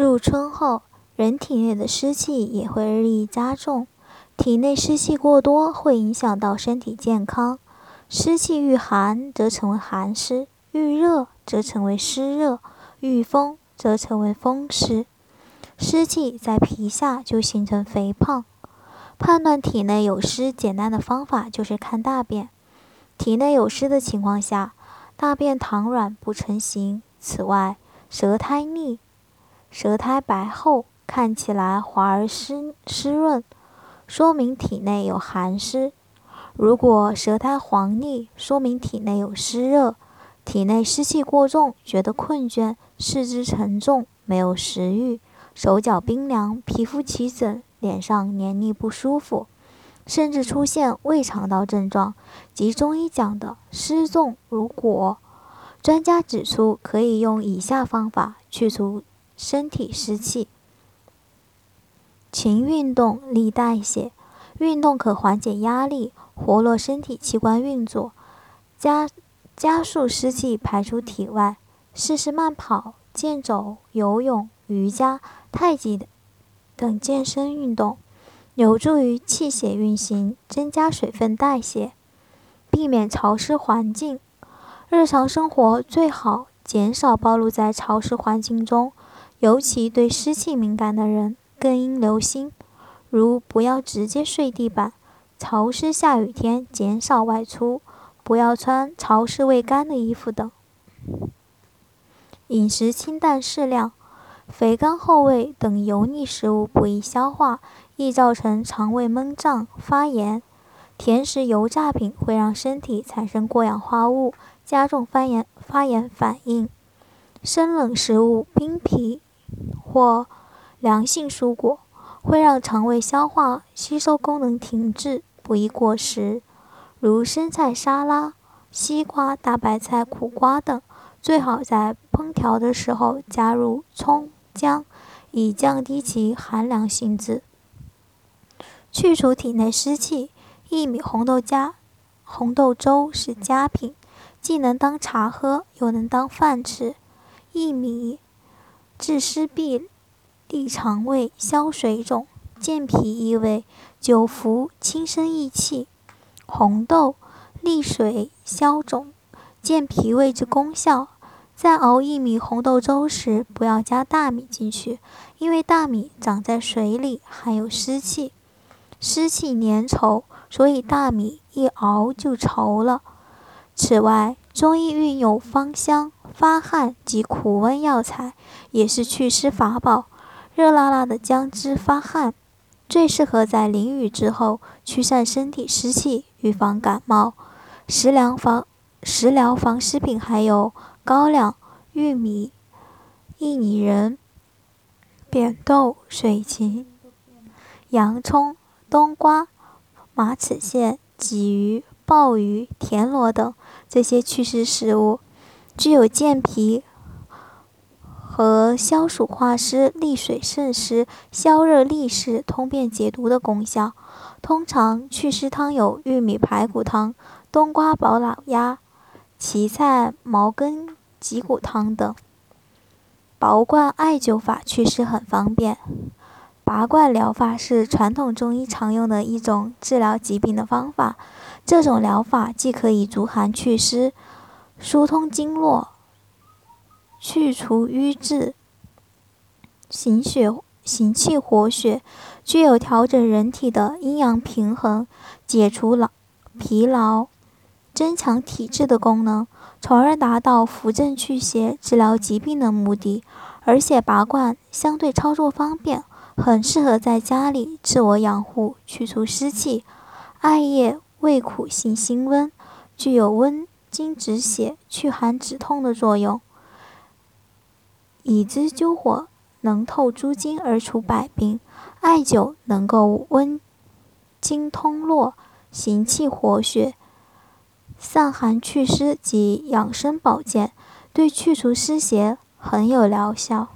入春后，人体内的湿气也会日益加重。体内湿气过多，会影响到身体健康。湿气遇寒，则成为寒湿；遇热，则成为湿热；遇风，则成为风湿。湿气在皮下就形成肥胖。判断体内有湿，简单的方法就是看大便。体内有湿的情况下，大便溏软不成形。此外，舌苔腻，舌苔白厚，看起来滑而湿湿润，说明体内有寒湿。如果舌苔黄腻，说明体内有湿热。体内湿气过重，觉得困倦，四肢沉重，没有食欲，手脚冰凉，皮肤起疹。脸上黏腻不舒服，甚至出现胃肠道症状，即中医讲的湿重如裹。专家指出，可以用以下方法去除身体湿气：勤运动，利代谢。运动可缓解压力，活络身体器官运作，加加速湿气排出体外。试试慢跑、健走、游泳、瑜伽、太极等健身运动有助于气血运行，增加水分代谢，避免潮湿环境。日常生活最好减少暴露在潮湿环境中，尤其对湿气敏感的人更应留心，如不要直接睡地板，潮湿下雨天减少外出，不要穿潮湿未干的衣服等。饮食清淡适量。肥甘厚味等油腻食物不易消化，易造成肠胃闷胀、发炎。甜食、油炸品会让身体产生过氧化物，加重发炎发炎反应。生冷食物、冰皮或凉性蔬果会让肠胃消化吸收功能停滞，不宜过食。如生菜沙拉、西瓜、大白菜、苦瓜等，最好在烹调的时候加入葱。姜，以降低其寒凉性质。去除体内湿气，薏米红豆加红豆粥是佳品，既能当茶喝，又能当饭吃。薏米治湿痹、利肠胃、消水肿、健脾益胃，久服轻身益气。红豆利水消肿、健脾胃之功效。在熬薏米红豆粥时，不要加大米进去，因为大米长在水里，含有湿气，湿气粘稠，所以大米一熬就稠了。此外，中医运用芳香、发汗及苦温药材，也是祛湿法宝。热辣辣的姜汁发汗，最适合在淋雨之后驱散身体湿气，预防感冒。食疗防食疗防湿品还有。高粱、玉米、薏米仁、扁豆、水芹、洋葱、冬瓜、马齿苋、鲫鱼、鲍鱼、田螺等这些祛湿食物，具有健脾和消暑化湿、利水渗湿、消热利湿、通便解毒的功效。通常祛湿汤有玉米排骨汤、冬瓜煲老鸭、荠菜茅根。脊骨汤等，拔罐艾灸法祛湿很方便。拔罐疗法是传统中医常用的一种治疗疾病的方法。这种疗法既可以逐寒祛湿、疏通经络、去除瘀滞、行血行气活血，具有调整人体的阴阳平衡、解除劳疲劳、增强体质的功能。从而达到扶正祛邪、治疗疾病的目的。而且拔罐相对操作方便，很适合在家里自我养护、去除湿气。艾叶味苦性辛温，具有温经止血、祛寒止痛的作用。以之灸火，能透诸经而除百病。艾灸能够温经通络、行气活血。散寒祛湿及养生保健，对去除湿邪很有疗效。